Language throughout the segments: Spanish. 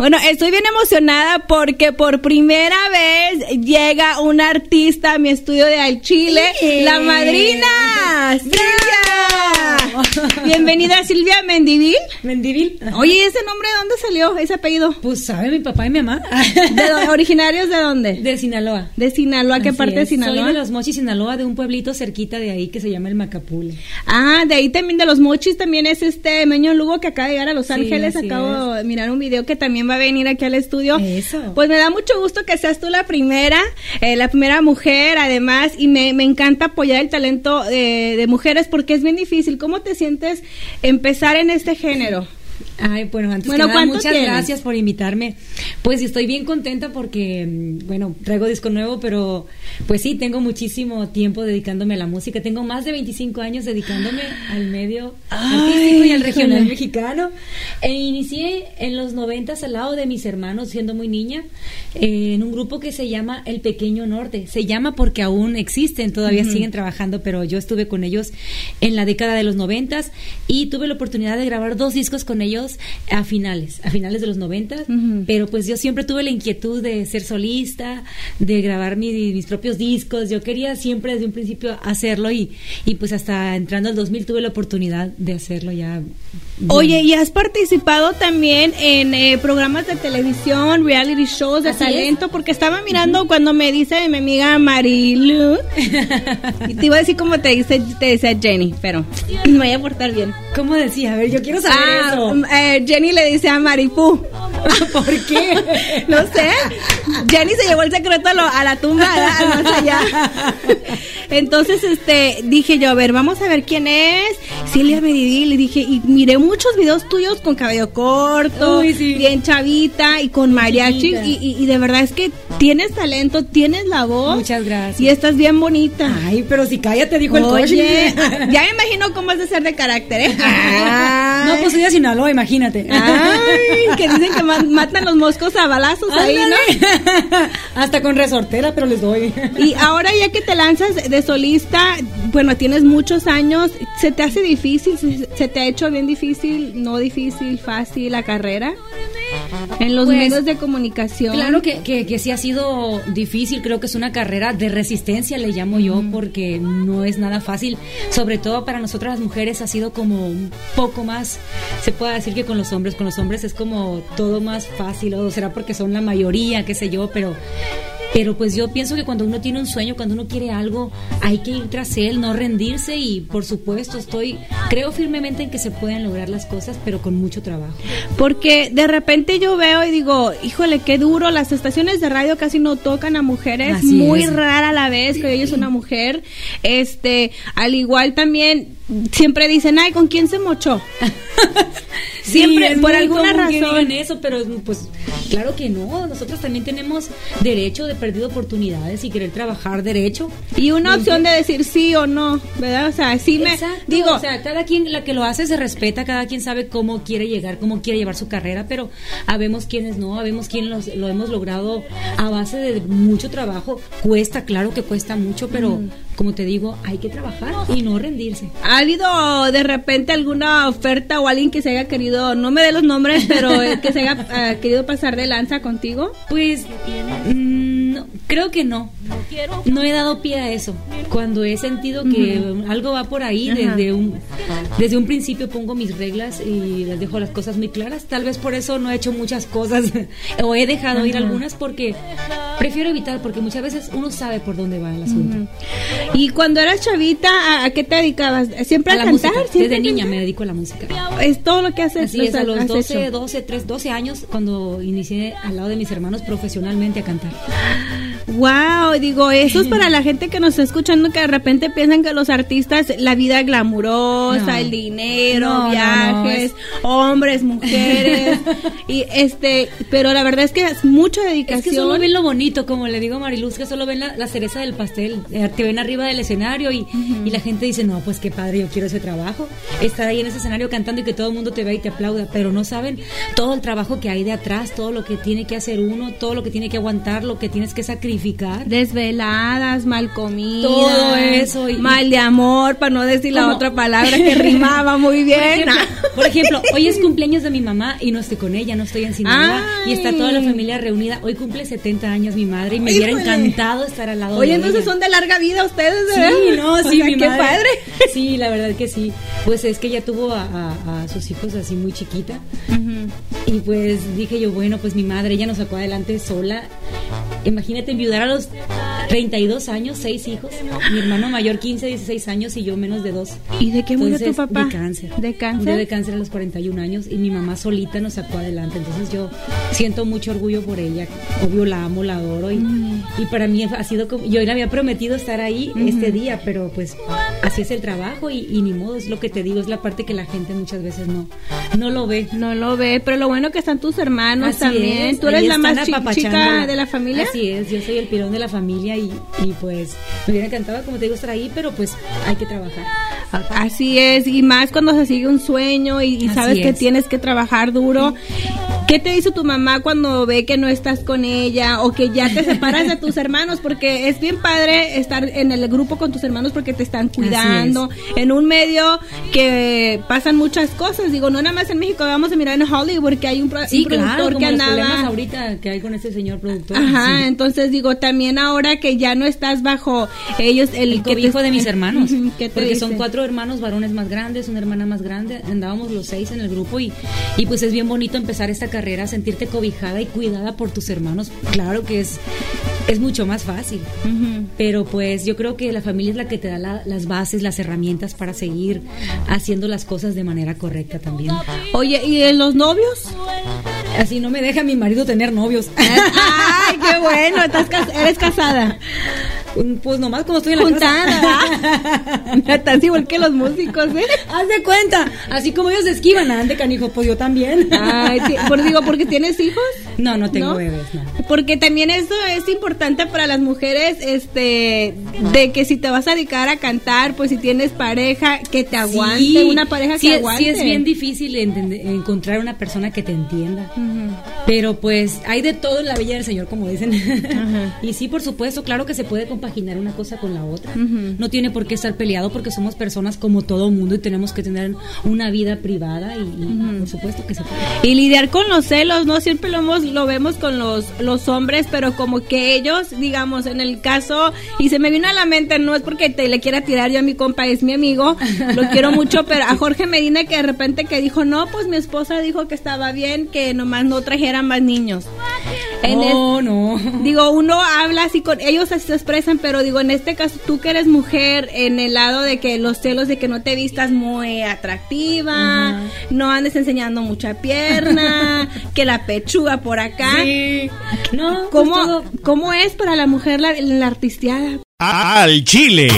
Bueno, estoy bien emocionada porque por primera vez llega una artista a mi estudio de Al Chile, la madrina. Bienvenida Silvia Mendivil. Mendivil. Oye, ese nombre de dónde salió? Ese apellido. Pues sabe mi papá y mi mamá. ¿De originarios de dónde? De Sinaloa. De Sinaloa, ¿qué parte de Sinaloa? Soy de los Mochis, Sinaloa, de un pueblito cerquita de ahí que se llama el Macapule. Ah, de ahí también de los Mochis también es este Meño Lugo que acaba de llegar a Los Ángeles. Acabo de mirar un video que también va a venir aquí al estudio. Eso. Pues me da mucho gusto que seas tú la primera, eh, la primera mujer, además, y me, me encanta apoyar el talento de, de mujeres porque es bien difícil. ¿Cómo te sientes empezar en este género? Ay, bueno, antes bueno, que nada, muchas gracias por invitarme. Pues estoy bien contenta porque, mm, bueno, traigo disco nuevo, pero pues sí, tengo muchísimo tiempo dedicándome a la música. Tengo más de 25 años dedicándome al medio artístico y al regional mexicano. E inicié en los 90 al lado de mis hermanos, siendo muy niña, eh, en un grupo que se llama El Pequeño Norte. Se llama porque aún existen, todavía siguen trabajando, pero yo estuve con ellos en la década de los 90 y tuve la oportunidad de grabar dos discos con ellos a finales, a finales de los 90, pero pues yo siempre tuve la inquietud de ser solista, de grabar mis propios discos, yo quería siempre desde un principio hacerlo y, y pues hasta entrando al 2000 tuve la oportunidad de hacerlo ya. Oye, ¿y has participado también en eh, programas de televisión, reality shows de talento? Porque estaba mirando cuando me dice mi amiga Marilu, y te iba a decir como te dice, te dice Jenny, pero me voy a portar bien. ¿Cómo decía? A ver, yo quiero saber ah, eso. Eh, Jenny le dice a Maripú. ¿Por qué? no sé. Jenny se llevó el secreto a, la tumba, más allá. Entonces, este, dije yo, a ver, vamos a ver quién es. Silvia Medidil, le dije, y miré muchos videos tuyos con cabello corto, bien chavita y con mariachi. Y, y, de verdad es que tienes talento, tienes la voz. Muchas gracias. Y estás bien bonita. Ay, pero si cállate, dijo el coche. ya me imagino cómo es de ser de carácter, ¿eh? No, pues de Sinaloa, imagínate. Ay, que dicen que matan los moscos a balazos ahí, ¿no? Hasta con resortera, pero les doy. Y ahora ya que te lanzas de solista, bueno, tienes muchos años, ¿se te hace difícil? ¿Se te ha hecho bien difícil, no difícil, fácil la carrera? En los pues, medios de comunicación. Claro que, que, sí ha sido difícil, creo que es una carrera de resistencia, le llamo yo, porque no es nada fácil. Sobre todo para nosotras las mujeres ha sido como un poco más, se puede decir que con los hombres, con los hombres es como todo más fácil, o será porque son la mayoría, qué sé yo, pero pero pues yo pienso que cuando uno tiene un sueño, cuando uno quiere algo, hay que ir tras él, no rendirse y por supuesto estoy, creo firmemente en que se pueden lograr las cosas, pero con mucho trabajo. Porque de repente yo veo y digo, híjole, qué duro, las estaciones de radio casi no tocan a mujeres, muy rara la vez que ella es una mujer. Este, al igual también siempre dicen, ay, ¿con quién se mochó? siempre, por alguna razón. eso, pero pues claro que no. Nosotros también tenemos derecho de perder oportunidades y querer trabajar derecho. Y una opción de decir sí o no, ¿verdad? O sea, sí me. digo. O sea, cada quien, la que lo hace se respeta, cada quien sabe cómo quiere llegar, cómo quiere llevar su carrera, pero habemos quienes no, habemos quienes lo hemos logrado a base de mucho trabajo. Cuesta, claro que cuesta mucho, pero como te digo, hay que trabajar y no rendirse. ¿Ha habido de repente alguna oferta o alguien que se haya querido, no me dé los nombres, pero eh, que se haya eh, querido pasar de lanza contigo? Pues mm, creo que no. No he dado pie a eso. Cuando he sentido que algo va por ahí, desde un, desde un principio pongo mis reglas y les dejo las cosas muy claras. Tal vez por eso no he hecho muchas cosas o he dejado ir algunas porque prefiero evitar, porque muchas veces uno sabe por dónde va el asunto. Y cuando eras chavita, ¿a, qué te dedicabas? ¿Siempre a, cantar? Desde niña me dedico a la música. Es todo lo que haces. Así es, a los 12, 12, 3, 12 años, cuando inicié al lado de mis hermanos profesionalmente a cantar. Wow, digo, eso es para la gente que nos está escuchando que de repente piensan que los artistas, la vida glamurosa, el dinero, viajes, hombres, mujeres, y este, pero la verdad es que es mucha dedicación. Es que solo ven lo bonito, como le digo a Mariluz, que solo ven la, cereza del pastel, te eh, ven arriba del escenario y, y, la gente dice, no, pues qué padre, yo quiero ese trabajo, estar ahí en ese escenario cantando y que todo el mundo te vea y te aplauda, pero no saben todo el trabajo que hay de atrás, todo lo que tiene que hacer uno, todo lo que tiene que aguantar, lo que tienes que sacrificar Desveladas, mal comidas. Todo eso. mal de amor, para no decir la otra palabra que rimaba muy bien. Por ejemplo, hoy es cumpleaños de mi mamá y no estoy con ella, no estoy en Sinaloa. Y está toda la familia reunida. Hoy cumple 70 años mi madre y me hubiera encantado estar al lado de ella. Oye, entonces son de larga vida ustedes, ¿verdad? Sí, no, sí, mi qué padre. Sí, la verdad que sí. Pues es que ella tuvo a, sus hijos así muy chiquita. Y pues dije yo, bueno, pues mi madre, ella nos sacó adelante sola. Imagínate enviudar a los 32 años, 6 hijos. Mi hermano mayor 15, 16 años y yo menos de 2. ¿Y de qué murió tu papá? De cáncer. ¿De cáncer? de cáncer a los 41 años y mi mamá solita nos sacó adelante. Entonces yo siento mucho orgullo por ella. Obvio la amo, la adoro y, mm. y para mí ha sido como... Yo le había prometido estar ahí este día, pero pues así es el trabajo y, ni modo, es lo que te digo, es la parte que la gente muchas veces no, no lo ve. No lo ve, pero lo bueno que están tus hermanos también. Tú eres la más chica de la familia. Así es, yo soy el pilón de la familia y, y pues me hubiera encantado, como te digo, estar ahí, pero pues hay que trabajar. Así es, y más cuando se sigue un sueño y, sabes que tienes que trabajar duro. ¿Qué te dice tu mamá cuando ve que no estás con ella o que ya te separas de tus hermanos? Porque es bien padre estar en el grupo con tus hermanos porque te están cuidando en un medio que pasan muchas cosas. Digo, no nada más en México, vamos a mirar en Hollywood que hay un, productor que andaba. ahorita que hay con ese señor productor. Ajá, entonces digo, también ahora que ya no estás bajo ellos, el, el cobijo de mis hermanos. porque son cuatro hermanos varones más grandes, una hermana más grande. Andábamos los seis en el grupo y, y pues es bien bonito empezar esta carrera carrera, sentirte cobijada y cuidada por tus hermanos, claro que es, es mucho más fácil. Pero pues yo creo que la familia es la que te da las bases, las herramientas para seguir haciendo las cosas de manera correcta también. Oye, ¿y en los novios? Así no me deja mi marido tener novios. Ay, qué bueno, estás eres casada. Pues nomás como estoy en la Juntada. Estás igual que los músicos, ¿eh? Haz de cuenta. Así como ellos esquivan, ande canijo, pues yo también. Ay, por, digo, ¿porque tienes hijos? No, no tengo bebés, no. Porque también eso es importante para las mujeres, este, de que si te vas a dedicar a cantar, pues si tienes pareja, que te aguante, una pareja que aguante. Sí, es bien difícil encontrar una persona que te entienda. Pero pues hay de todo en la Villa del Señor, como dicen. y sí, por supuesto, claro que se puede compaginar una cosa con la otra. No tiene por qué estar porque somos personas como todo mundo y tenemos que tener una vida privada y, por supuesto que se puede. Y lidiar con los celos, ¿no? Siempre lo, hemos, lo vemos con los, los hombres, pero como que ellos, digamos, en el caso, y se me vino a la mente, no es porque te le quiera tirar yo a mi compa, es mi amigo, lo quiero mucho, pero a Jorge Medina que de repente que dijo, no, pues mi esposa dijo que estaba bien, que nomás no trajeran más niños. no, no. Digo, uno habla así con ellos se expresan pero digo, en este caso, tú que eres mujer, en el lado de que los celos de que no te vistas muy atractiva, no andes enseñando mucha pierna, que la pechuga por acá. No, ¿Cómo, pues ¿Cómo es para la mujer la, la artisteada? Al Chile,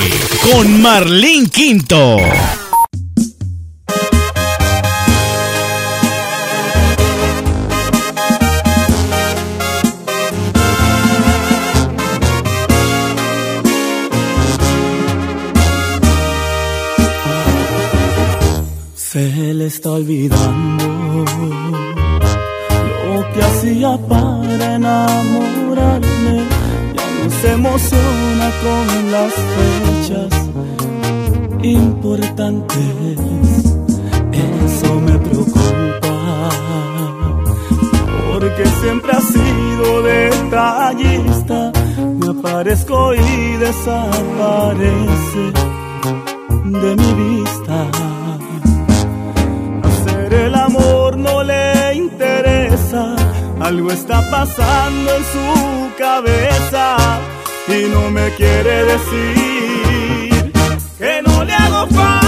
con Marlene Quinto. Está olvidando lo que hacía para enamorarme. Ya no se emociona con las fechas importantes. Eso me preocupa. Porque siempre ha sido detallista. Me aparezco y desaparece de mi vista algo está pasando en su cabeza y no me quiere decir que no le hago falta,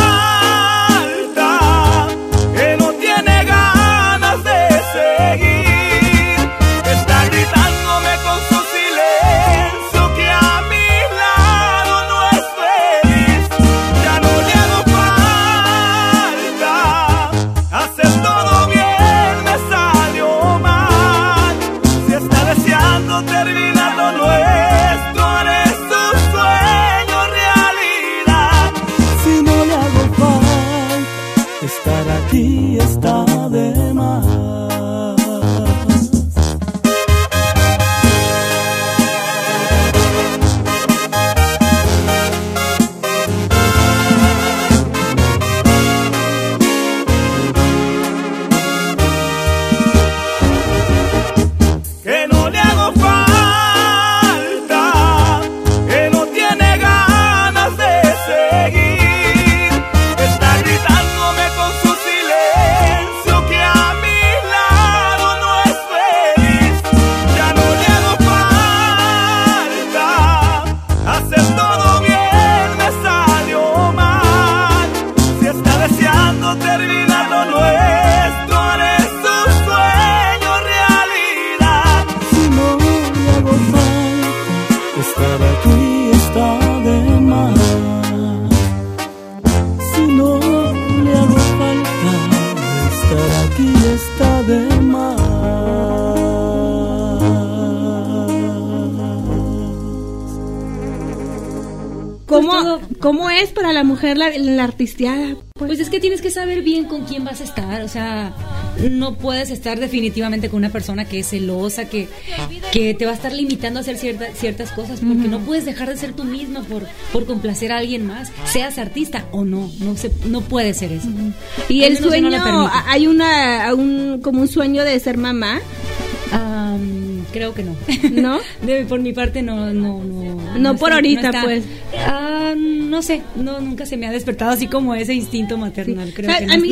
la la, artisteada? Pues. pues es que tienes que saber bien con quién vas a estar, o sea, no puedes estar definitivamente con una persona que es celosa, que, que te va a estar limitando a hacer ciertas ciertas cosas, porque no puedes dejar de ser tú misma por, por complacer a alguien más, seas artista o no, no se, no puede ser eso. Y el sueño, hay una, un, como un sueño de ser mamá. Creo que no. ¿No? por mi parte no, no, no. No, por ahorita, pues. Ah, no sé, no, nunca se me ha despertado así como ese instinto maternal, creo que a mí,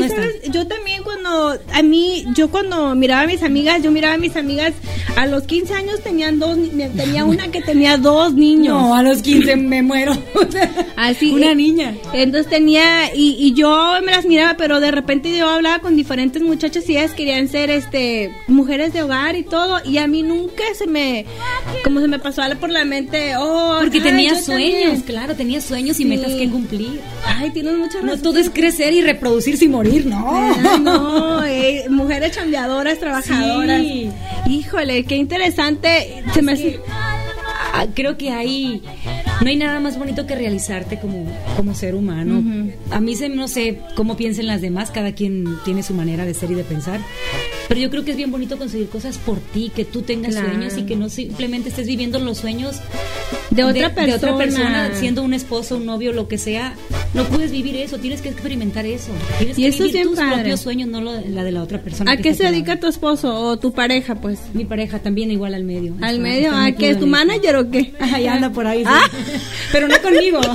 Yo también cuando, a mí, yo cuando miraba a mis amigas, yo miraba a mis amigas, a los 15 años tenían dos, tenía una que tenía dos niños. No, a los 15 me muero. Así. Una niña. Entonces tenía, y, y yo me las miraba, pero de repente yo hablaba con diferentes muchachas y ellas querían ser, este, mujeres de hogar y todo, y a mí nunca se me, como se me pasó por la mente, oh, porque tenía sueños, claro, tenía sueños y metas que cumplir. Ay, tienes mucha razón. No todo es crecer y reproducirse y morir, no. no, eh, mujeres chambeadoras, trabajadoras. Híjole, qué interesante. Se me ah, creo que hay no hay nada más bonito que realizarte como, como ser humano. A mí se, no sé cómo piensen las demás, cada quien tiene su manera de ser y de pensar, pero yo creo que es bien bonito conseguir cosas por ti, que tú tengas sueños y que no simplemente estés viviendo los sueños de otra, persona. otra persona, siendo un esposo, un novio, lo que sea. No puedes vivir eso, tienes que experimentar eso. Tienes y que eso vivir tus propios sueños, no la de la otra persona. ¿A qué se dedica tu esposo o tu pareja, pues? Mi pareja también igual al medio. ¿Al medio? ¿A qué? ¿Es tu manager o qué? Ahí anda por ahí. Ah. pero no conmigo.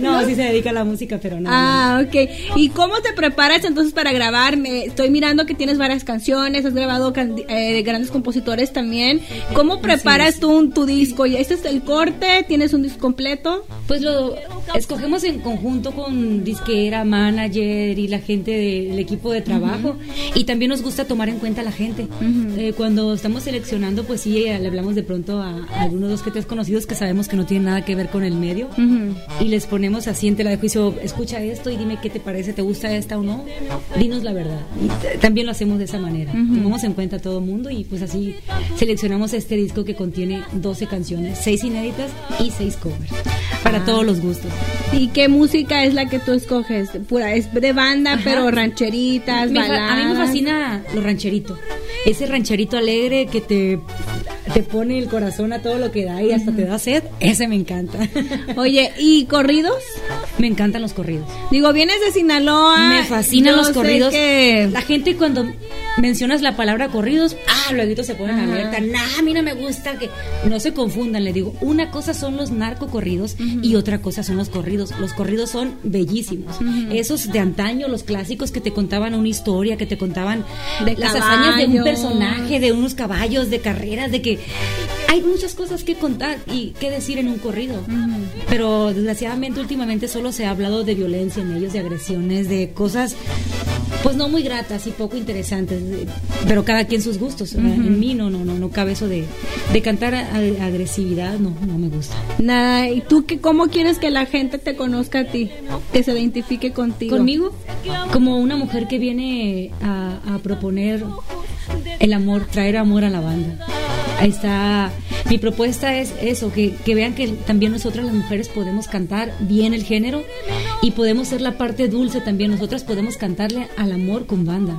No, sí se dedica a la música, pero no. Ah, ok. ¿Y cómo te preparas entonces para grabar? estoy mirando que tienes varias canciones, has grabado eh, grandes compositores también. ¿Cómo preparas tú tu disco? ¿Y este es el corte? ¿Tienes un disco completo? Pues lo escogemos en conjunto con disquera, manager y la gente del equipo de trabajo. Y también nos gusta tomar en cuenta a la gente. Eh, cuando estamos seleccionando, pues sí, le hablamos de pronto a, algunos dos que te conocidos que sabemos que no tienen nada que ver con el medio. Y les ponemos así en tela de juicio, escucha esto y dime qué te parece, te gusta esta o no. Dinos la verdad. Y también lo hacemos de esa manera. Tomamos en cuenta a todo mundo y pues así seleccionamos este disco que contiene 12 canciones, 6 inéditas y 6 covers. Para ah. todos los gustos. ¿Y qué música es la que tú escoges? Pura, es de banda, pero rancheritas, baladas. A mí me fascina lo rancherito. Ese rancherito alegre que te te pone el corazón a todo lo que da y hasta te da sed, ese me encanta. Oye, ¿y corridos? Me encantan los corridos. Digo, vienes de Sinaloa. Me fascinan los corridos. La gente cuando mencionas la palabra corridos, ah, luego se ponen alerta. Nah, a mí no me gusta que no se confundan. Le digo, una cosa son los narcocorridos y otra cosa son los corridos. Los corridos son bellísimos. Esos de antaño, los clásicos que te contaban una historia, que te contaban de las hazañas de un personaje, de unos caballos, de carreras, de que hay muchas cosas que contar y que decir en un corrido. Pero desgraciadamente últimamente solo se ha hablado de violencia en ellos, de agresiones, de cosas pues no muy gratas y poco interesantes, pero cada quien sus gustos. En mí no, no, no, no cabe eso de, de cantar agresividad, no, no me gusta. Nada, ¿y tú qué, cómo quieres que la gente te conozca a ti? Que se identifique contigo. Conmigo, como una mujer que viene a, a proponer el amor, traer amor a la banda. Está. Mi propuesta es eso, que, que, vean que también nosotras las mujeres podemos cantar bien el género y podemos ser la parte dulce también. Nosotras podemos cantarle al amor con banda.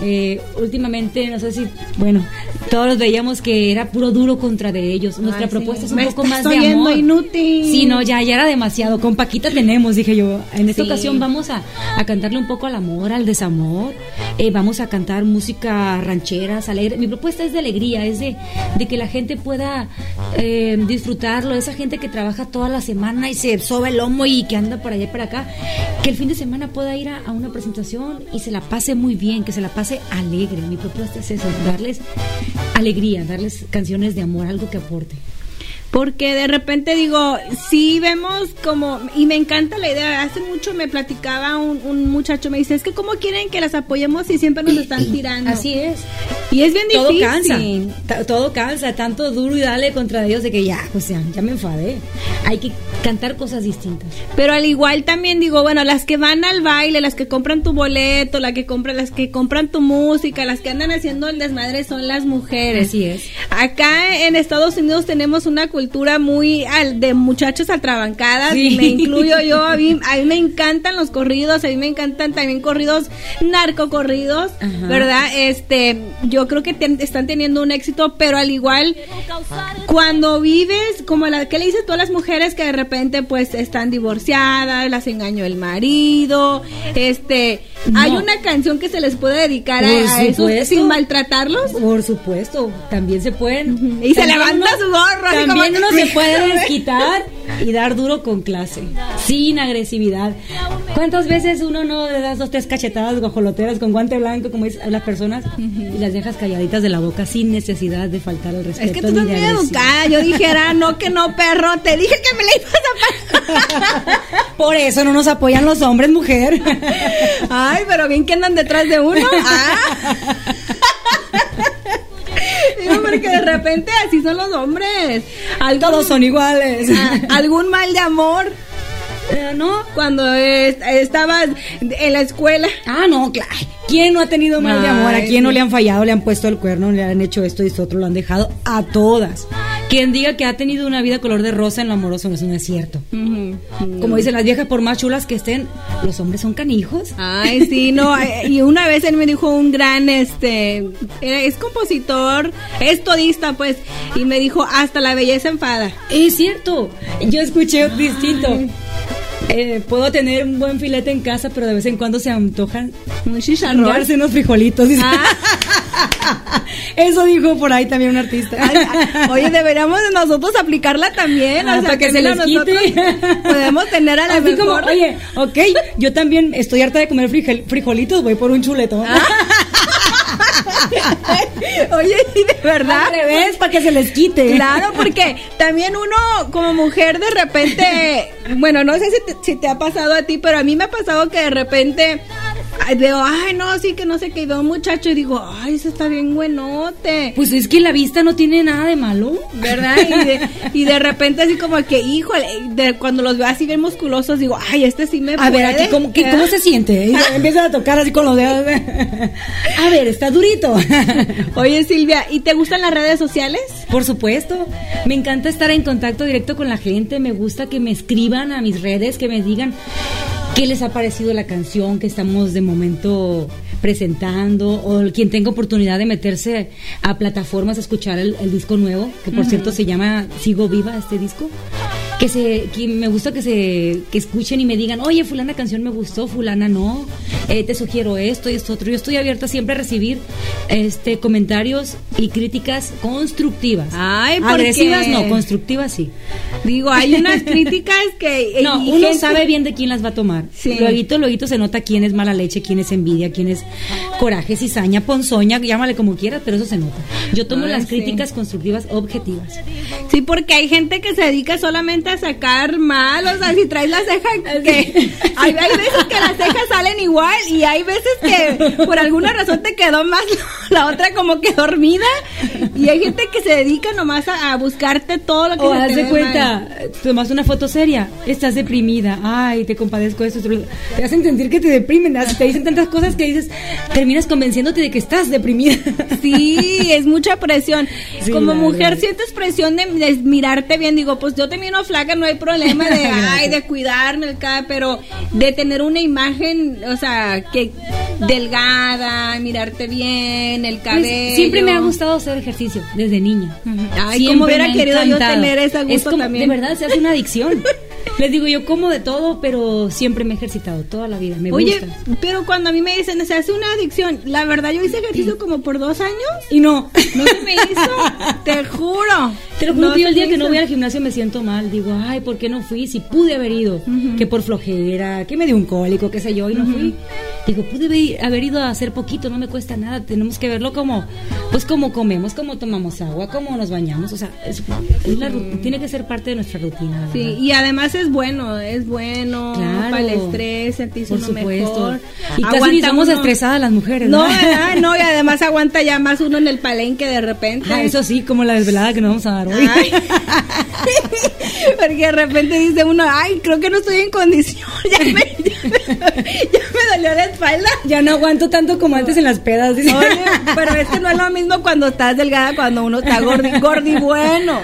Eh, últimamente, no sé si, bueno, todos veíamos que era puro duro contra de ellos. Nuestra propuesta es un poco más de amor. inútil. Sí, no, ya, ya era demasiado. Con Paquita tenemos, dije yo. En esta ocasión vamos a, a, cantarle un poco al amor, al desamor. Eh, vamos a cantar música rancheras, alegre. Mi propuesta es de alegría, es de, de que la gente pueda eh, disfrutarlo. Esa gente que trabaja toda la semana y se soba el lomo y que anda por allá y para acá. Que el fin de semana pueda ir a, a una presentación y se la pase muy bien, que se la pase alegre. Mi propuesta es eso, darles alegría, darles canciones de amor, algo que aporte. Porque de repente digo, sí vemos como, y me encanta la idea, hace mucho me platicaba un, un muchacho, me dice, es que cómo quieren que las apoyemos y siempre nos están tirando. Así es. Y es bien todo difícil. Cansa, todo cansa, tanto duro y dale contra ellos de que ya, o sea, ya me enfadé. Hay que cantar cosas distintas. Pero al igual también digo, bueno, las que van al baile, las que compran tu boleto, la que compran, las que compran tu música, las que andan haciendo el desmadre son las mujeres. Así es. acá en Estados Unidos tenemos una cultura muy de muchachos atrabancadas, y me incluyo yo, a mí, a mí me encantan los corridos, a mí me encantan también corridos narcocorridos, ¿verdad? Este, yo creo que están teniendo un éxito, pero al igual, cuando vives, como la que le dices todas las mujeres que de repente pues están divorciadas, las engañó el marido, este, hay una canción que se les puede dedicar a, eso sin maltratarlos. Por supuesto, también se pueden. Y se levanta su gorro. También uno se puede desquitar y dar duro con clase, sin agresividad. ¿Cuántas veces uno no le das dos, tres cachetadas guajoloteras con guante blanco, como dicen las personas, y las dejas calladitas de la boca sin necesidad de faltar al respeto? Es que tú estás muy educada. Yo dijera, no, que no, perro. Te dije que me la ibas a pasar. Por eso no nos apoyan los hombres, mujer. Ay, pero bien que andan detrás de uno. Ah. Digo, porque de repente así son los hombres. Todos son iguales. Ah, algún mal de amor. Eh, ¿No? Cuando estabas en la escuela. Ah, no, claro. ¿Quién no ha tenido mal de amor? ¿A quién no le han fallado, le han puesto el cuerno, le han hecho esto y esto otro? Lo han dejado a todas. Quien diga que ha tenido una vida color de rosa en lo amoroso, eso no es cierto. Como dicen las viejas, por más chulas que estén, los hombres son canijos. Ay, sí, no. Eh, y una vez él me dijo un gran, este, es compositor, es todista, pues, y me dijo, hasta la belleza enfada. Es cierto. Yo escuché distinto. Eh, puedo tener un buen filete en casa, pero de vez en cuando se antojan un unos frijolitos. Ah. Eso dijo por ahí también un artista. oye, deberíamos nosotros aplicarla también. Ah, para que se les quite. Podemos tener a la Así como, oye, ok, yo también estoy harta de comer frijolitos, voy por un chuleto. Ah. Oye, y de verdad. Al revés, para que se les quite. Claro, porque también uno, como mujer, de repente. Bueno, no sé si si te ha pasado a ti, pero a mí me ha pasado que de repente veo, ay, no, sí que no veo un muchacho y digo, ay, ese está bien buenote. Pues es que la vista no tiene nada de malo, ¿verdad? Y de, repente así como que, híjole, de, cuando los veo así bien musculosos, digo, ay, este sí me A ver, aquí, ¿cómo, ¿cómo se siente? Y empiezan a tocar así con los dedos. a ver, está durito. Oye, Silvia, ¿y te gustan las redes sociales? Por supuesto. Me encanta estar en contacto directo con la gente, me gusta que me escriban a mis redes, que me digan qué les ha parecido la canción que estamos de momento presentando o quien tenga oportunidad de meterse a plataformas a escuchar el, disco nuevo, que por cierto se llama Sigo Viva este disco que se que me gusta que se que escuchen y me digan oye fulana canción me gustó fulana no eh, te sugiero esto y esto otro yo estoy abierta siempre a recibir este comentarios y críticas constructivas. Ay, agresivas no constructivas sí. Digo hay unas críticas que no uno sabe bien de quién las va a tomar. Sí. luego luego se nota quién es mala leche quién es envidia quién es coraje cizaña ponzoña llámale como quieras pero eso se nota. Yo tomo las críticas constructivas objetivas. Sí porque hay gente que se dedica solamente a sacar mal, o sea, si traes la ceja que hay, veces que las cejas salen igual y hay veces que por alguna razón te quedó más la otra como que dormida y hay gente que se dedica nomás a, buscarte todo lo que o haz de cuenta, tomas una foto seria, estás deprimida, ay, te compadezco de esto, te hacen sentir que te deprimen, te dicen tantas cosas que dices, terminas convenciéndote de que estás deprimida. Sí, es mucha presión. como mujer sientes presión de, mirarte bien, digo, pues yo también no que no hay problema de, ay, de cuidarme pero de tener una imagen, o sea, que delgada, mirarte bien, el pues, cabello. siempre me ha gustado hacer ejercicio, desde niña. Ay, como hubiera querido yo tener esa gusto también. De verdad, se hace una adicción. Les digo, yo como de todo, pero siempre me he ejercitado toda la vida. Me Oye, pero cuando a mí me dicen, se hace una adicción, la verdad yo hice ejercicio como por dos años y no. No se me hizo, te juro. Te lo juro, yo el día que no voy al gimnasio me siento mal. Digo, ay, ¿por qué no fui? Si pude haber ido, que por flojera, que me dio un cólico, qué sé yo, y no fui. Digo, pude haber ido a hacer poquito, no me cuesta nada. Tenemos que verlo como, pues como comemos, como tomamos agua, como nos bañamos. O sea, tiene que ser parte de nuestra rutina. Sí, y además es bueno, es bueno para el estrés, sentirse Por mejor. Y casi estamos estresadas las mujeres. No, no, y además aguanta ya más uno en el palenque de repente. Ah, eso sí, como la desvelada que nos vamos a dar Porque de repente dice uno, ay, creo que no estoy en condición. Ya me, me dolió la espalda. Ya no aguanto tanto como antes en las pedas. Oye, pero es que no es lo mismo cuando estás delgada cuando uno está gordi, gordi bueno.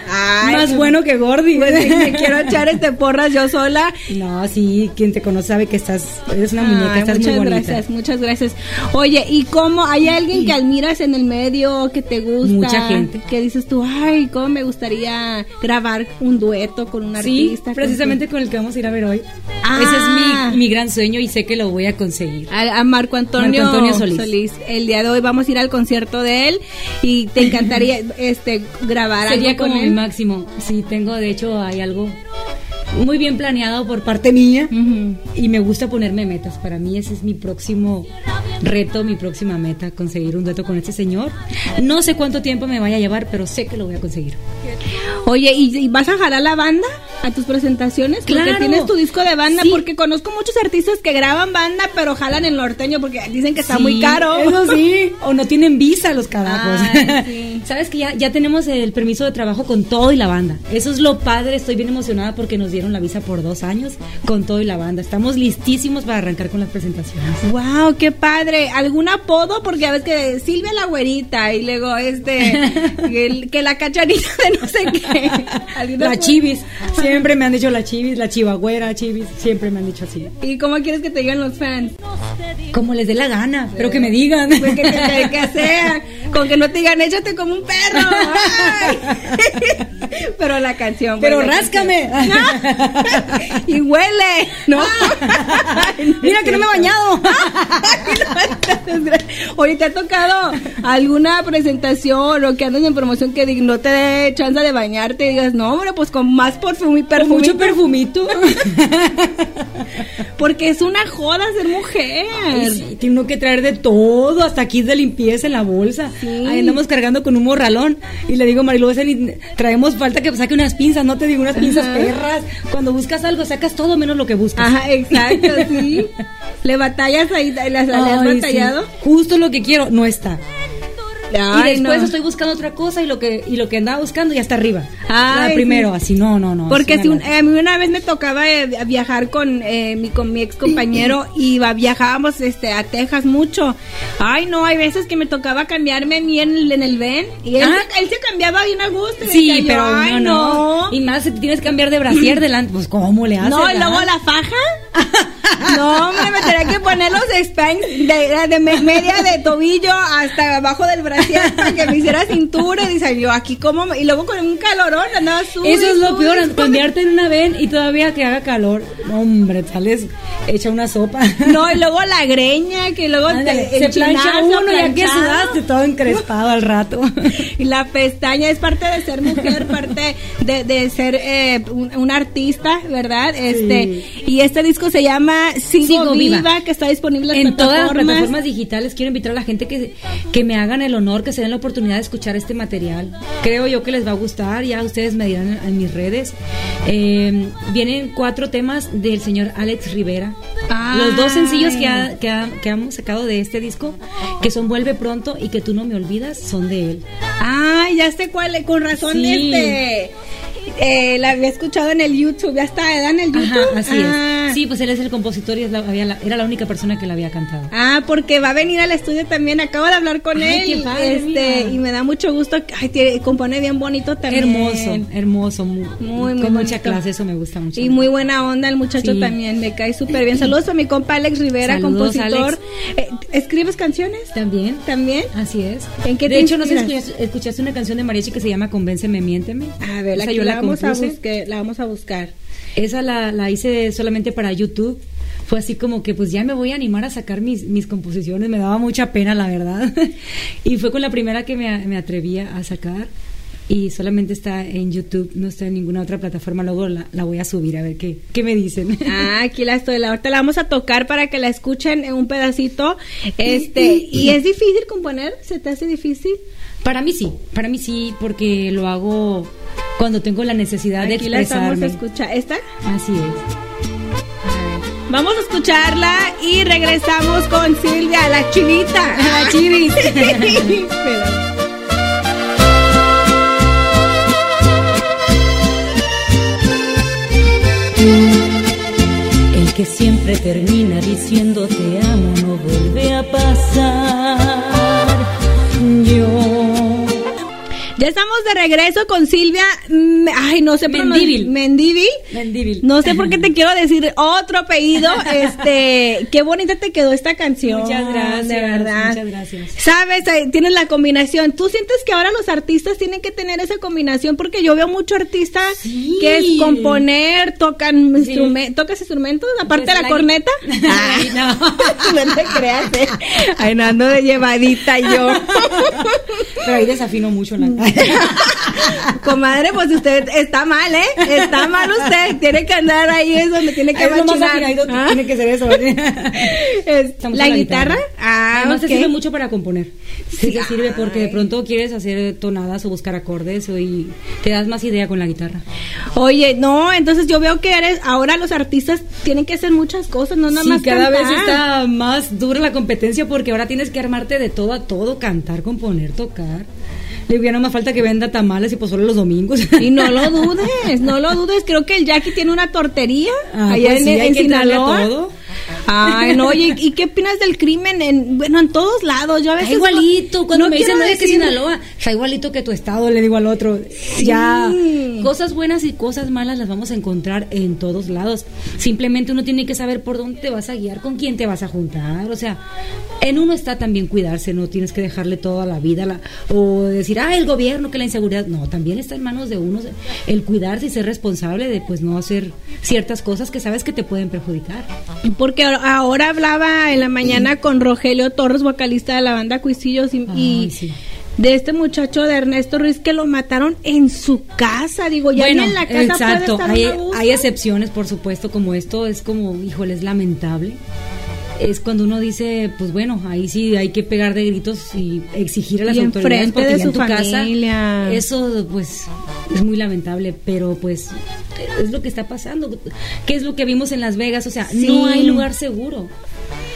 Más bueno que gordi. Pues me quiero echar este porras yo sola. No, sí, quien te conoce sabe que estás, eres una muñeca, estás muchas muy bonita. gracias, muchas gracias. Oye, ¿y cómo? ¿Hay alguien que admiras en el medio, que te gusta? Mucha gente. Que dices tú, ay, cómo me gustaría grabar un dueto con un artista. precisamente con, el que vamos a ir a ver hoy. Ese es mi, mi, gran sueño y sé que lo voy a conseguir. A, Marco, Antonio Solís. El día de hoy vamos a ir al concierto de él y te encantaría este grabar Sería como mi máximo. Sí, tengo, de hecho, hay algo muy bien planeado por parte mía y me gusta ponerme metas. Para mí ese es mi próximo reto, mi próxima meta, conseguir un dueto con este señor. No sé cuánto tiempo me vaya a llevar, pero sé que lo voy a conseguir. Oye, ¿y, vas a jalar la banda a tus presentaciones? Claro. Porque tienes tu disco de banda, porque conozco muchos artistas que graban banda, pero jalan el norteño porque dicen que está muy caro. Eso sí, o no tienen visa los carajos. Sabes que ya, ya tenemos el permiso de trabajo con todo y la banda. Eso es lo padre, estoy bien emocionada porque nos dieron la visa por dos años con todo y la banda. Estamos listísimos para arrancar con las presentaciones. ¡Wow! ¡Qué padre! ¿Algún apodo? Porque ya ves que Silvia la güerita y luego este, que, la cacharita de no sé qué. La chivis. Siempre me han dicho la chivis, la chivagüera, chivis. Siempre me han dicho así. ¿Y cómo quieres que te digan los fans? Como les dé la gana, pero que me digan. Pues que, que, que, sea. Con que no te digan, échate como un perro. pero la canción. Pero ráscame. y huele, ¿no? Mira que no me he bañado. Oye, ¿te ha tocado alguna presentación o que andas en promoción que no te dé chance de bañarte y digas, no, hombre, pues con más perfume perfumito? mucho perfumito. Porque es una joda ser mujer. Ay, tiene que traer de todo, hasta aquí de limpieza en la bolsa. Ahí andamos cargando con un morralón. Y le digo, Marilu, traemos falta que saque unas pinzas, no te digo unas pinzas perras. Cuando buscas algo, sacas todo menos lo que buscas. Ajá, exacto, sí. ¿Le batallas ahí? ¿Le has, batallado? Justo lo que quiero, no está y después estoy buscando otra cosa y lo que y lo que andaba buscando ya está arriba. Ah, primero, así no, no, no. Porque si a mí una vez me tocaba eh, viajar con mi eh, con mi ex compañero y viajábamos este a Texas mucho. Ay, no, hay veces que me tocaba cambiarme a mí en el, en el ven y él, ah. él, se cambiaba bien a gusto. Sí, pero no, no, Y más si tienes que cambiar de brasier delante, pues cómo le haces. No, y luego la faja. No, hombre, me tenía que poner los Spanx de, de, media de tobillo hasta abajo del brasier para que me hiciera cintura. Y dice yo, aquí como. Y luego con un calorón andaba azul. Eso es lo peor, cambiarte en una ven y todavía que haga calor. Hombre, sales hecha una sopa. No, y luego la greña, que luego te, se plancha uno y aquí sudaste todo encrespado al rato. Y la pestaña es parte de ser mujer, parte de, de ser eh, un, artista, ¿verdad? Este, y este disco se llama Sigo, viva, que está disponible en, todas las plataformas digitales. Quiero invitar a la gente que, que me hagan el honor, que se den la oportunidad de escuchar este material. Creo yo que les va a gustar, ya ustedes me dirán en, mis redes. Eh, vienen cuatro temas del señor Alex Rivera. Los dos sencillos que, que, que, hemos sacado de este disco, que son Vuelve pronto y que tú no me olvidas, son de él. Ah, ya sé cuál, con razón este eh, la había escuchado en el YouTube, ya está, ¿verdad? En el YouTube. así es. Ah. Sí, pues él es el compositor y era la única persona que la había cantado. Ah, porque va a venir al estudio también. Acabo de hablar con él. este, y me da mucho gusto. Ay, compone bien bonito también. Hermoso, hermoso. Muy, muy, con mucha clase, eso me gusta mucho. Y muy buena onda el muchacho también. Me cae súper bien. Saludos a mi compa Alex Rivera, compositor. Eh, ¿Escribes canciones? También. ¿También? Así es. ¿En qué de hecho, no sé si escuchaste, una canción de mariachi que se llama Convénceme, miénteme. A ver, la, la, vamos a la vamos a buscar. Esa la, la hice solamente para YouTube fue así como que pues ya me voy a animar a sacar mis, mis composiciones, me daba mucha pena la verdad. y fue con la primera que me, me, atrevía a sacar y solamente está en YouTube, no está en ninguna otra plataforma, luego la, la voy a subir a ver qué, qué me dicen. Ah, aquí la estoy, ahorita la vamos a tocar para que la escuchen en un pedacito. Este, ¿y es difícil componer? ¿Se te hace difícil? Para mí sí, para mí sí, porque lo hago cuando tengo la necesidad de expresarme. La escuchar. ¿Esta? Así es. Vamos a escucharla y regresamos con Silvia, la chinita. La chivis. El que siempre termina diciendo te amo no vuelve a pasar. Yo ya estamos de regreso con Silvia. Mm, ay, no sé Mendívil. Mendívil. Mendívil. No sé por qué te quiero decir otro apellido. Este, qué bonita te quedó esta canción. Muchas gracias. De verdad. Muchas gracias. Sabes, tienes la combinación. ¿Tú sientes que ahora los artistas tienen que tener esa combinación? Porque yo veo mucho artista que es componer, tocan instrumentos, tocas instrumentos, aparte de la, corneta. Ay, no. no te creas, ¿eh? Ay, no ando de llevadita yo. Pero ahí desafino mucho la Comadre, pues usted está mal, ¿eh? Está mal usted. Tiene que andar ahí, es donde tiene que machinar. ¿Ah? Tiene que ser eso. ¿La, guitarra? Ah, Además te sirve mucho para componer. Sí, te sirve porque de pronto quieres hacer tonadas o buscar acordes y te das más idea con la guitarra. Oye, no, entonces yo veo que eres, ahora los artistas tienen que hacer muchas cosas, no nada más cada vez está más dura la competencia porque ahora tienes que armarte de todo a todo, cantar, componer, tocar. Le hubiera más falta que venda tamales y solo los domingos. Y no lo dudes, no lo dudes. Creo que el Jackie tiene una tortería ah, allá pues en, en Sinaloa. Ay, no, oye, ¿y qué opinas del crimen en, bueno, en todos lados? Yo a veces igualito, cuando me dicen no es que Sinaloa, está igualito que tu estado, le digo al otro. Ya, cosas buenas y cosas malas las vamos a encontrar en todos lados. Simplemente uno tiene que saber por dónde te vas a guiar, con quién te vas a juntar, o sea, en uno está también cuidarse, no tienes que dejarle toda la vida la, o decir, ah, el gobierno, que la inseguridad, no, también está en manos de uno el cuidarse y ser responsable de pues no hacer ciertas cosas que sabes que te pueden perjudicar. Porque ahora hablaba en la mañana con Rogelio Torres, vocalista de la banda Cuisillos, y, de este muchacho de Ernesto Ruiz que lo mataron en su casa. Digo, ya en la casa exacto. hay, hay excepciones, por supuesto, como esto es como, híjole, es lamentable es cuando uno dice, pues bueno, ahí sí hay que pegar de gritos y exigir a las autoridades porque de su tu familia. eso pues es muy lamentable, pero pues es lo que está pasando. ¿Qué es lo que vimos en Las Vegas? O sea, no hay lugar seguro.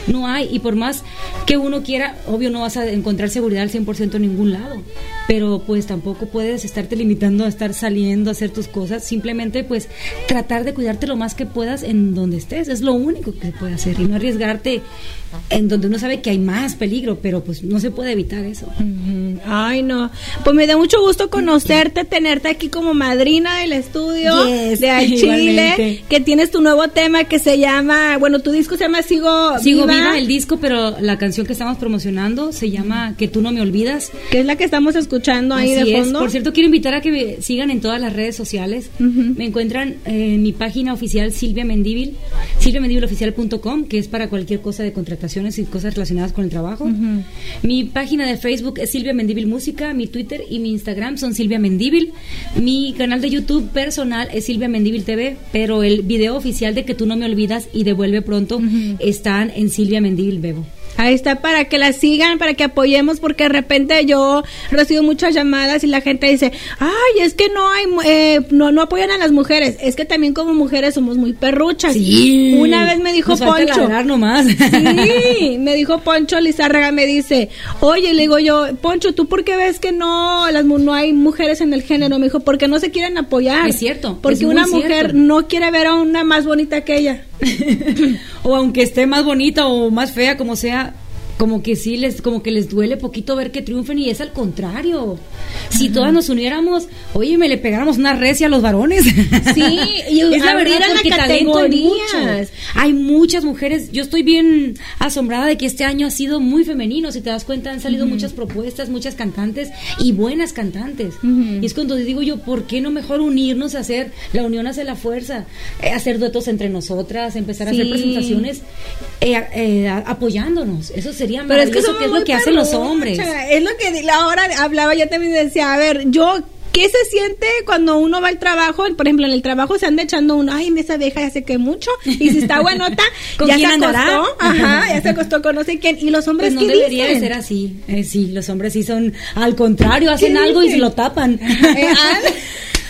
No hay, y por más que uno quiera, obvio no vas a encontrar seguridad al 100% en ningún lado, pero pues tampoco puedes estarte limitando a estar saliendo a hacer tus cosas, simplemente pues tratar de cuidarte lo más que puedas en donde estés, es lo único que se puede hacer y no arriesgarte en donde uno sabe que hay más peligro, pero pues no se puede evitar eso. Ay, no. Pues me da mucho gusto conocerte, tenerte aquí como madrina del estudio de Chile, que tienes tu nuevo tema que se llama, bueno, tu disco se llama Sigo, Sigo viva. el disco, pero la canción que estamos promocionando se llama Que tú no me olvidas. Que es la que estamos escuchando ahí de fondo. Por cierto, quiero invitar a que me sigan en todas las redes sociales. Me encuentran en mi página oficial Silvia Mendíbil, silviamendíbiloficial.com, que es para cualquier cosa de contratación y cosas relacionadas con el trabajo. Mi página de Facebook es Silvia Mendíbil Música, mi Twitter y mi Instagram son Silvia Mendíbil. Mi canal de YouTube personal es Silvia Mendíbil TV, pero el video oficial de Que tú no me olvidas y devuelve pronto están en Silvia Mendíbil Bebo. Ahí está para que la sigan, para que apoyemos, porque de repente yo recibo muchas llamadas y la gente dice, ay, es que no hay, eh, no, no apoyan a las mujeres. Es que también como mujeres somos muy perruchas. Sí. Una vez me dijo Poncho. nomás. Sí, me dijo Poncho Lizárraga, me dice, oye, le digo yo, Poncho, ¿tú por qué ves que no, las, no hay mujeres en el género? Me dijo, porque no se quieren apoyar. Es cierto. Porque una mujer no quiere ver a una más bonita que ella. o aunque esté más bonita o más fea, como sea, como que sí les como que les duele poquito ver que triunfen y es al contrario. Si todas nos uniéramos, oye, me le pegáramos una recia a los varones. Sí, y es la verdad porque talento hay muchas. Hay muchas mujeres. Yo estoy bien asombrada de que este año ha sido muy femenino. Si te das cuenta, han salido muchas propuestas, muchas cantantes y buenas cantantes. Y es cuando digo yo, ¿por qué no mejor unirnos a hacer la unión hace la fuerza, eh, hacer duetos entre nosotras, empezar a hacer presentaciones eh, eh, apoyándonos? Eso sería pero es que, eso es lo que hacen los hombres. Es lo que ahora hablaba, yo también decía, a ver, yo ¿Qué se siente cuando uno va al trabajo? Por ejemplo, en el trabajo se anda echando uno, ay, esa vieja ya sé que mucho, y si está buenota, ya se acostó, ajá, ya se acostó con no sé quién, y los hombres pues no debería de ser así, eh, sí, los hombres sí son, al contrario, hacen algo y se lo tapan. Eh, ah,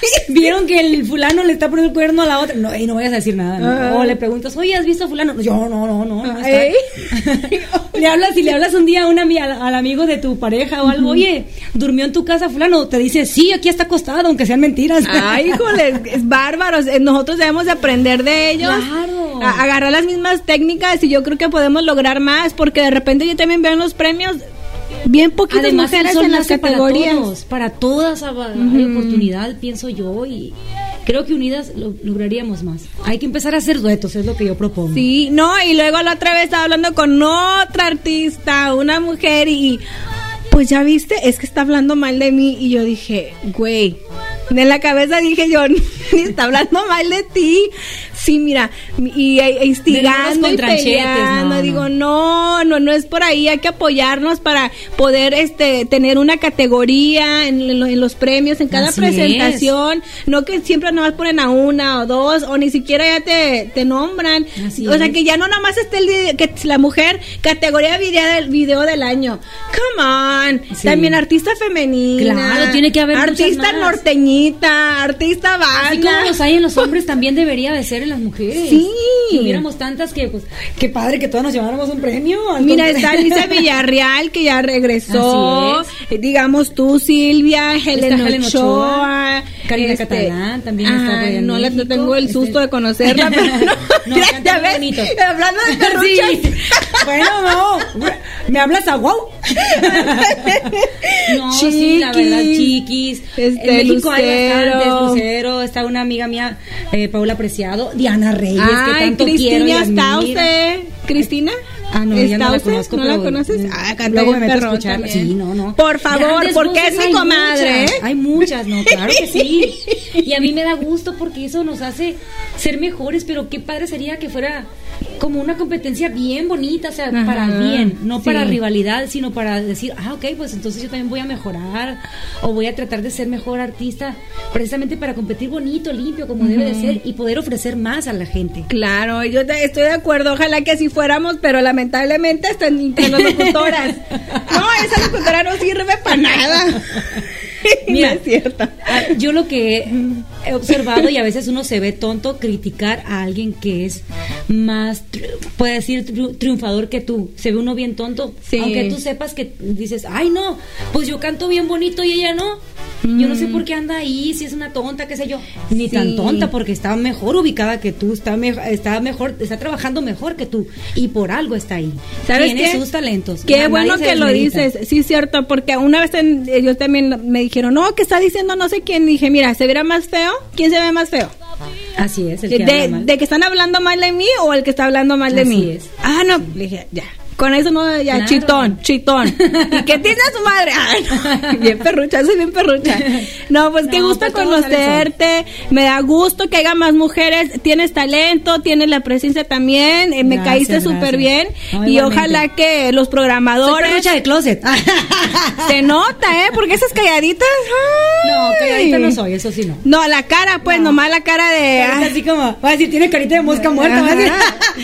vieron que el fulano le está poniendo el cuerno a la otra. No, y no vayas a decir nada. O le preguntas, oye, ¿has visto a fulano? Yo, no, no, no. no le hablas y le hablas un día a una, al, amigo de tu pareja o algo, oye, ¿durmió en tu casa fulano? Te dice, sí, aquí está acostado, aunque sean mentiras. Ay, híjole, es bárbaros. Eh, nosotros debemos de aprender de ellos. Claro. agarrar las mismas técnicas y yo creo que podemos lograr más porque de repente yo también veo en los premios bien poquitas Además, mujeres en las categorías. Para, todas hay oportunidad, pienso yo, y creo que unidas lo, lograríamos más. Hay que empezar a hacer duetos, es lo que yo propongo. Sí, no, y luego la otra vez estaba hablando con otra artista, una mujer, y pues ya viste, es que está hablando mal de mí, y yo dije, güey, en la cabeza dije yo, está hablando mal de ti. Sí, mira, y e, instigando y peleando. No, Digo, no, no, no es por ahí. Hay que apoyarnos para poder este tener una categoría en, los premios, en cada presentación. No que siempre nomás ponen a una o dos, o ni siquiera ya te, te nombran. o sea, que ya no nomás esté el que la mujer categoría video del, video del año. Come on. También artista femenina. Claro, tiene que haber artista norteñita, artista banda. Así como los hay en los hombres, también debería de ser las mujeres. Sí. Hubiéramos tantas que, pues, qué padre que todos nos lleváramos un premio. Mira, está Alicia Villarreal, que ya regresó. Eh, digamos tú, Silvia, Helen Ochoa. Karina este, Catalán también está ah, No, la, tengo el susto este de conocerla, pero no. ya ves, bonito. hablando de perruchas. bueno, no. ¿Me hablas a wow? no, chiquis, sí, la verdad, chiquis. Este, en México hay bastantes, Lucero. Está una amiga mía, eh, Paula Preciado, Diana Reyes, que tanto quiero y Stause. ¿Cristina? Ah, no, ya no la conozco. ¿No la conoces? Ah, Luego me meto a escuchar. Sí, no, no. Por favor, porque es mi comadre. Hay muchas, ¿no? Claro que sí. Y a mí me da gusto porque eso nos hace ser mejores, pero qué padre sería que fuera como una competencia bien bonita, o sea, para bien, no para rivalidad, sino para decir, ah, ok, pues entonces yo también voy a mejorar o voy a tratar de ser mejor artista, precisamente para competir bonito, limpio, como debe de ser y poder ofrecer más a la gente. Claro, yo estoy de acuerdo, ojalá que así fuéramos, pero lamentablemente están entre las locutoras. no, esa locutora no sirve para nada. Mira, es cierto. Ah, yo lo que he observado y a veces uno se ve tonto criticar a alguien que es más, puede decir, triunfador que tú. Se ve uno bien tonto, aunque tú sepas que dices, ay no, pues yo canto bien bonito y ella no. Yo no sé por qué anda ahí, si es una tonta, qué sé yo. Ni tan tonta, porque está mejor ubicada que tú, está, está mejor, está trabajando mejor que tú. Y por algo está ahí. ¿Sabes Tiene sus talentos. Qué bueno que lo dices. Sí, cierto, porque una vez yo también me dijeron, no, que está diciendo no sé quién. dije, mira, ¿se verá más feo? ¿Quién se ve más feo? Así es. El que de, de, que están hablando mal de mí o el que está hablando mal de mí. Es. Ah, no, le dije, ya. Con eso no, ya, chitón, chitón. ¿Y qué tiene a su madre? bien perrucha, soy bien perrucha. No, pues qué gusto pues conocerte. Me da gusto que haya más mujeres. Tienes talento, tienes la presencia también. Eh, me caíste súper bien. y ojalá que los programadores. Soy perrucha de closet. Se nota, ¿eh? Porque esas calladitas. No, calladita no soy, eso sí no. No, la cara, pues, nomás la cara de. así como, va a decir, tiene carita de mosca muerta.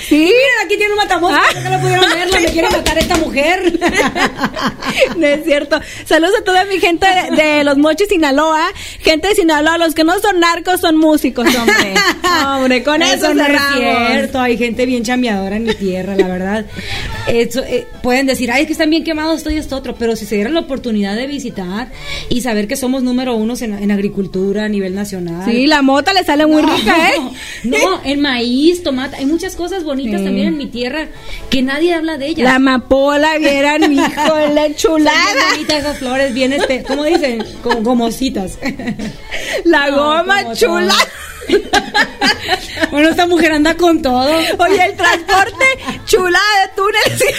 Sí. miren, aquí tiene un matamosca. Ah. Lo pudieron ver, me quiere matar a esta mujer. no es cierto. Saludos a toda mi gente de, los Mochis Sinaloa. Gente de Sinaloa, los que no son narcos son músicos, hombre. hombre, con eso, no es cierto. Hay gente bien chambeadora en mi tierra, la verdad. Eso, eh, pueden decir, ay, es que están bien quemados esto y esto otro, pero si se dieran la oportunidad de visitar y saber que somos número uno en, agricultura a nivel nacional. Sí, la mota le sale muy rica, ¿eh? No, en maíz, tomate, hay muchas cosas bonitas también en mi tierra que nadie habla de ellas. La amapola, vieran, mi hijo, la chulada. Son esas flores bien, este, ¿cómo dicen? Como gomositas. La goma chula. bueno, esta mujer anda con todo. Oye, el transporte chulada de túneles.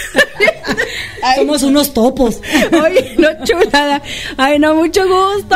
Somos unos topos. Oye, no chulada. Ay, no, mucho gusto.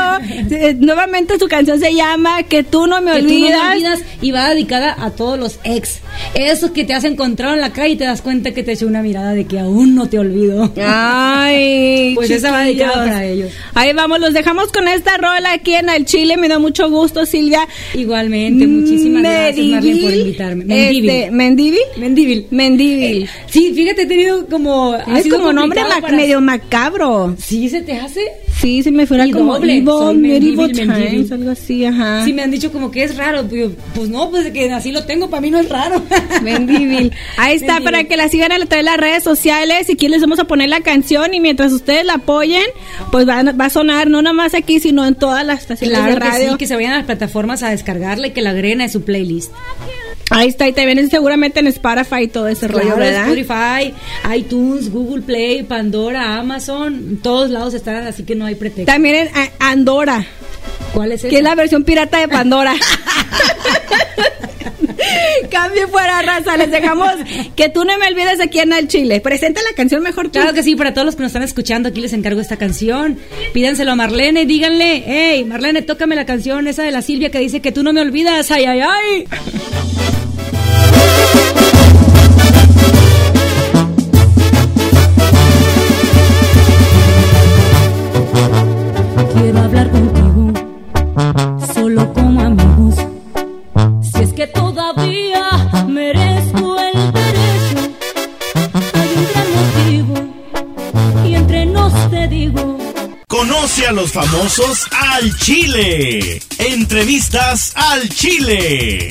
Eh, nuevamente su canción se llama Que tú no me olvidas. y va dedicada a todos los ex. Esos que te has encontrado en la calle y te das cuenta que te echó una mirada de que aún no te olvido. Ay, pues esa va dedicada para ellos. Ahí vamos, los dejamos con esta rola aquí en el Chile. Me da mucho gusto, Silvia. Igualmente. Muchísimas gracias, Marlene, por invitarme. Mendívil. Este, ¿Mendívil? Mendívil. Mendívil. Eh, sí, fíjate, he tenido como... Es como nombre medio macabro. ¿Sí se te hace? Sí, se me fuera como doble, Evil, Medieval Times, algo así, ajá. Sí, me han dicho como que es raro. Pues no, pues que así lo tengo, para mí no es raro. Mendivil. Ahí está, para que la sigan a través de las redes sociales. Si quieren les vamos a poner la canción y mientras ustedes la apoyen, pues va, va a sonar no nada más aquí, sino en todas las estaciones de radio. Que sí, que se vayan a las plataformas a descargarla y que la agreguen a su playlist. Ahí está, y te vienen seguramente en Spotify y todo ese rollo, ¿verdad? Spotify, iTunes, Google Play, Pandora, Amazon, todos lados están, así que no hay pretexto. También en eh, Andorra. ¿Cuál es esa? Que es la versión pirata de Pandora. Cambio fuera raza, les dejamos que tú no me olvides aquí en el Chile. Presenta la canción mejor tú. Claro que sí, para todos los que nos están escuchando, aquí les encargo esta canción. Pídanselo a Marlene, díganle, hey, Marlene, tócame la canción esa de la Silvia que dice que tú no me olvidas, ay, ay, ay. Los famosos al Chile. Entrevistas al Chile.